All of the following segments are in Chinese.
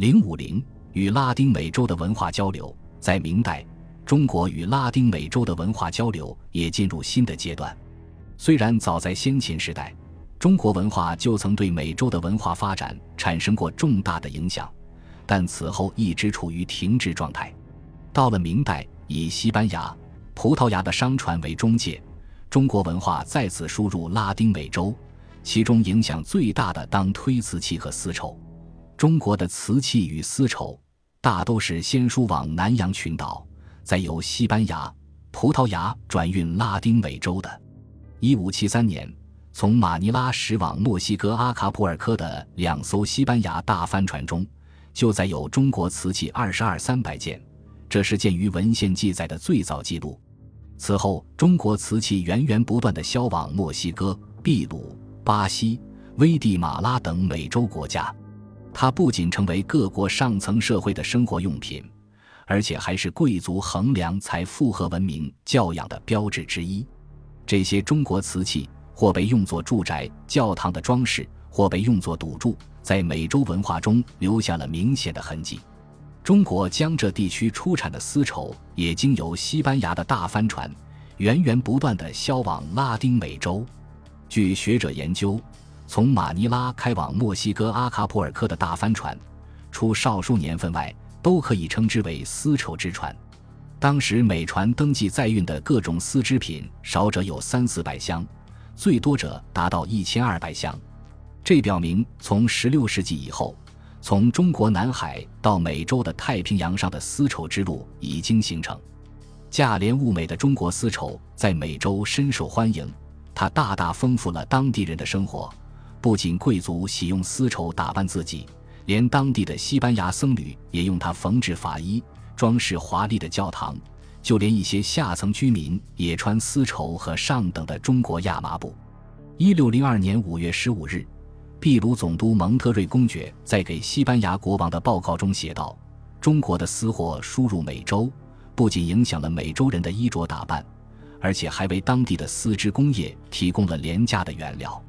零五零与拉丁美洲的文化交流，在明代，中国与拉丁美洲的文化交流也进入新的阶段。虽然早在先秦时代，中国文化就曾对美洲的文化发展产生过重大的影响，但此后一直处于停滞状态。到了明代，以西班牙、葡萄牙的商船为中介，中国文化再次输入拉丁美洲，其中影响最大的当推瓷器和丝绸。中国的瓷器与丝绸大都是先输往南洋群岛，再由西班牙、葡萄牙转运拉丁美洲的。一五七三年，从马尼拉驶往墨西哥阿卡普尔科的两艘西班牙大帆船中，就载有中国瓷器二十二三百件，这是鉴于文献记载的最早记录。此后，中国瓷器源源不断地销往墨西哥、秘鲁、巴西、危地马拉等美洲国家。它不仅成为各国上层社会的生活用品，而且还是贵族衡量财富和文明教养的标志之一。这些中国瓷器或被用作住宅、教堂的装饰，或被用作赌注，在美洲文化中留下了明显的痕迹。中国江浙地区出产的丝绸也经由西班牙的大帆船，源源不断地销往拉丁美洲。据学者研究。从马尼拉开往墨西哥阿卡普尔科的大帆船，除少数年份外，都可以称之为丝绸之船。当时每船登记载运的各种丝织品，少者有三四百箱，最多者达到一千二百箱。这表明，从16世纪以后，从中国南海到美洲的太平洋上的丝绸之路已经形成。价廉物美的中国丝绸在美洲深受欢迎，它大大丰富了当地人的生活。不仅贵族喜用丝绸打扮自己，连当地的西班牙僧侣也用它缝制法衣、装饰华丽的教堂。就连一些下层居民也穿丝绸和上等的中国亚麻布。一六零二年五月十五日，秘鲁总督蒙特瑞公爵在给西班牙国王的报告中写道：“中国的丝货输入美洲，不仅影响了美洲人的衣着打扮，而且还为当地的丝织工业提供了廉价的原料。”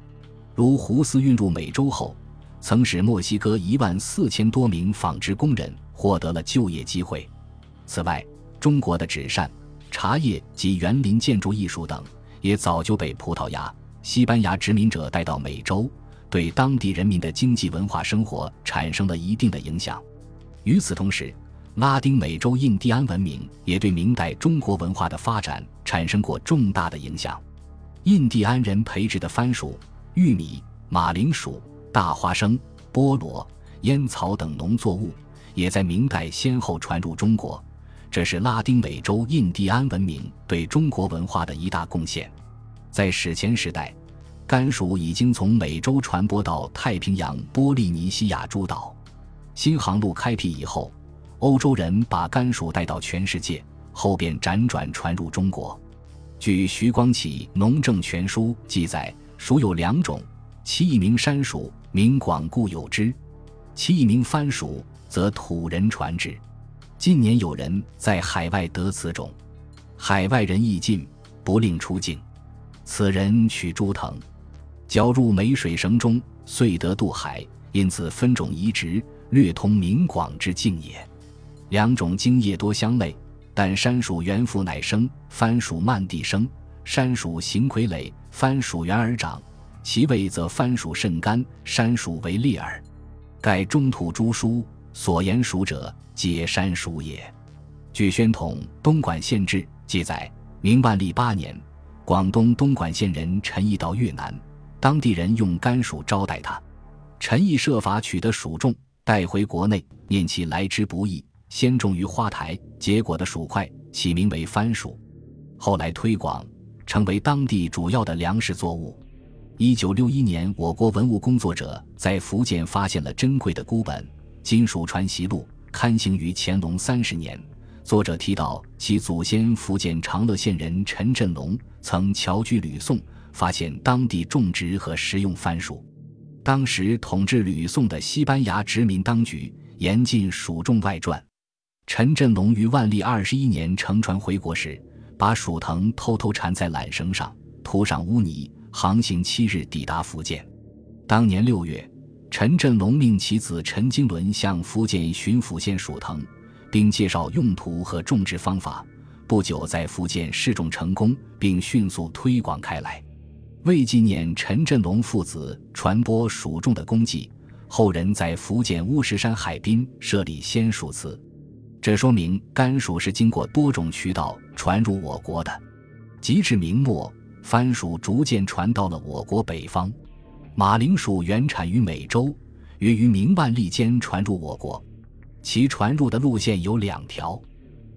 如胡丝运入美洲后，曾使墨西哥一万四千多名纺织工人获得了就业机会。此外，中国的纸扇、茶叶及园林建筑艺术等，也早就被葡萄牙、西班牙殖民者带到美洲，对当地人民的经济文化生活产生了一定的影响。与此同时，拉丁美洲印第安文明也对明代中国文化的发展产生过重大的影响。印第安人培植的番薯。玉米、马铃薯、大花生、菠萝、烟草等农作物也在明代先后传入中国，这是拉丁美洲印第安文明对中国文化的一大贡献。在史前时代，甘薯已经从美洲传播到太平洋波利尼西亚诸岛。新航路开辟以后，欧洲人把甘薯带到全世界，后便辗转传入中国。据徐光启《农政全书》记载。薯有两种，其一名山薯，名广固有之；其一名番薯，则土人传之。近年有人在海外得此种，海外人亦进，不令出境。此人取朱藤，绞入梅水绳中，遂得渡海，因此分种移植，略通明广之境也。两种茎叶多相类，但山薯原附乃生，番薯漫地生。山薯形傀儡，番薯圆而长，其味则番薯甚甘，山薯为烈耳。盖中土诸书所言薯者，皆山薯也。据宣统《东莞县志》记载，明万历八年，广东东莞县人陈毅到越南，当地人用甘薯招待他，陈毅设法取得薯种，带回国内，念其来之不易，先种于花台，结果的薯块，起名为番薯，后来推广。成为当地主要的粮食作物。一九六一年，我国文物工作者在福建发现了珍贵的孤本《金属传习录》，刊行于乾隆三十年。作者提到，其祖先福建长乐县人陈振龙曾侨居吕宋，发现当地种植和食用番薯。当时统治吕宋的西班牙殖民当局严禁薯种外传。陈振龙于万历二十一年乘船回国时。把薯藤偷偷缠在缆绳上，涂上污泥，航行七日抵达福建。当年六月，陈振龙命其子陈经纶向福建巡抚县属藤，并介绍用途和种植方法。不久，在福建试种成功，并迅速推广开来。为纪念陈振龙父子传播蜀种的功绩，后人在福建乌石山海滨设立仙蜀祠。这说明甘薯是经过多种渠道传入我国的。及至明末，番薯逐渐传到了我国北方。马铃薯原产于美洲，约于明万历间传入我国。其传入的路线有两条：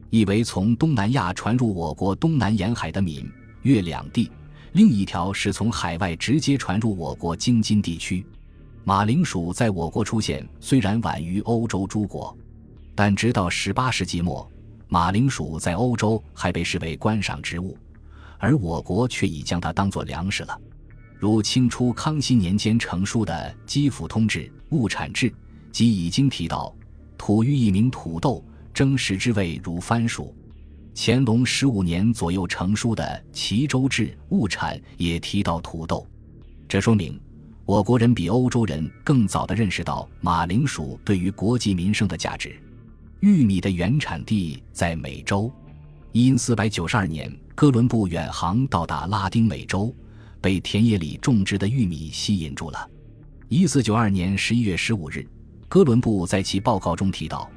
一为从东南亚传入我国东南沿海的闽粤两地；另一条是从海外直接传入我国京津地区。马铃薯在我国出现虽然晚于欧洲诸国，但直到18世纪末，马铃薯在欧洲还被视为观赏植物，而我国却已将它当作粮食了。如清初康熙年间成书的《基辅通志·物产志》，即已经提到土寓一名土豆，蒸食之味如番薯。乾隆十五年左右成书的《齐州志·物产》也提到土豆，这说明我国人比欧洲人更早地认识到马铃薯对于国计民生的价值。玉米的原产地在美洲，因四百九十二年哥伦布远航到达拉丁美洲。被田野里种植的玉米吸引住了。一四九二年十一月十五日，哥伦布在其报告中提到，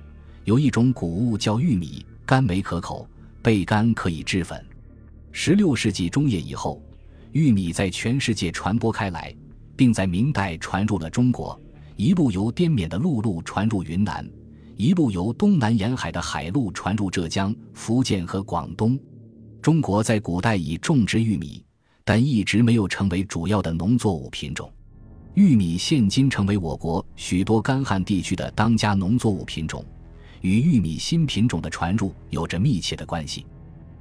有一种谷物叫玉米，甘美可口，焙干可以制粉。十六世纪中叶以后，玉米在全世界传播开来，并在明代传入了中国，一路由滇缅的陆路传入云南，一路由东南沿海的海路传入浙江、福建和广东。中国在古代已种植玉米。但一直没有成为主要的农作物品种。玉米现今成为我国许多干旱地区的当家农作物品种，与玉米新品种的传入有着密切的关系。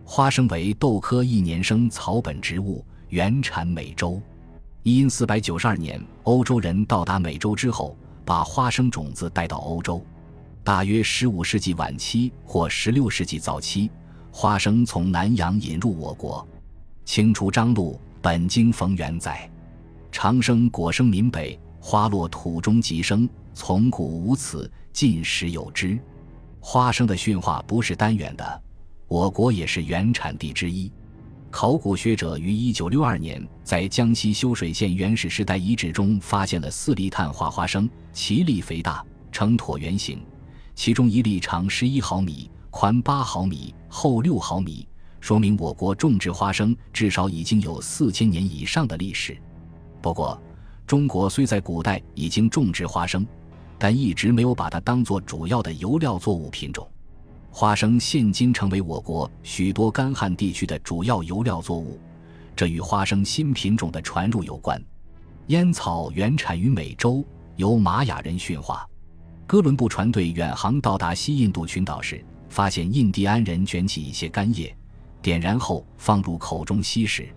花生为豆科一年生草本植物，原产美洲。因四百九十二年欧洲人到达美洲之后，把花生种子带到欧洲。大约十五世纪晚期或十六世纪早期，花生从南洋引入我国。清初张禄本经逢源载，长生果生闽北，花落土中即生，从古无此，近时有之。花生的驯化不是单元的，我国也是原产地之一。考古学者于一九六二年在江西修水县原始时代遗址中发现了四粒碳化花生，其粒肥大，呈椭圆形，其中一粒长十一毫米，宽八毫米，厚六毫米。说明我国种植花生至少已经有四千年以上的历史。不过，中国虽在古代已经种植花生，但一直没有把它当作主要的油料作物品种。花生现今成为我国许多干旱地区的主要油料作物，这与花生新品种的传入有关。烟草原产于美洲，由玛雅人驯化。哥伦布船队远航到达西印度群岛时，发现印第安人卷起一些干叶。点燃后放入口中吸食，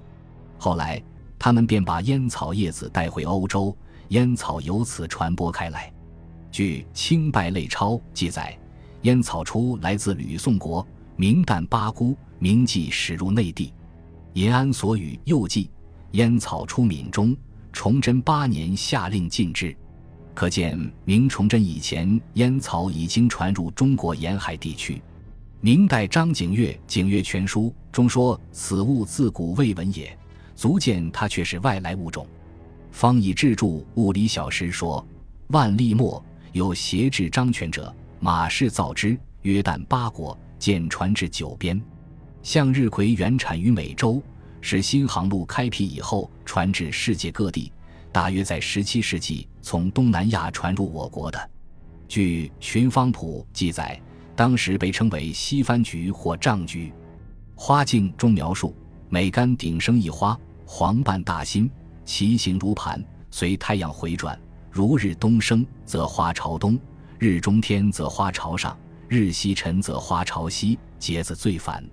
后来他们便把烟草叶子带回欧洲，烟草由此传播开来。据《清拜类钞》记载，烟草初来自吕宋国，明旦八姑名记驶入内地。银安所语又记，烟草出闽中，崇祯八年下令禁制。可见明崇祯以前，烟草已经传入中国沿海地区。明代张景岳《景岳全书》中说：“此物自古未闻也，足见它却是外来物种。”方以志著《物理小识》说：“万历末有挟制张权者，马氏造之，约旦八国，见传至九边。向日葵原产于美洲，是新航路开辟以后传至世界各地，大约在十七世纪从东南亚传入我国的。据《寻芳谱》记载。”当时被称为西番菊或杖菊，花茎中描述每干顶生一花，黄瓣大心，其形如盘，随太阳回转，如日东升则花朝东，日中天则花朝上，日西沉则花朝西，节子最繁。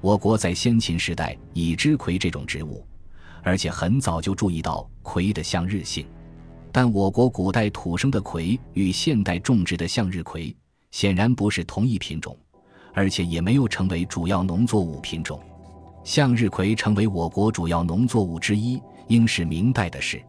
我国在先秦时代已知葵这种植物，而且很早就注意到葵的向日性，但我国古代土生的葵与现代种植的向日葵。显然不是同一品种，而且也没有成为主要农作物品种。向日葵成为我国主要农作物之一，应是明代的事。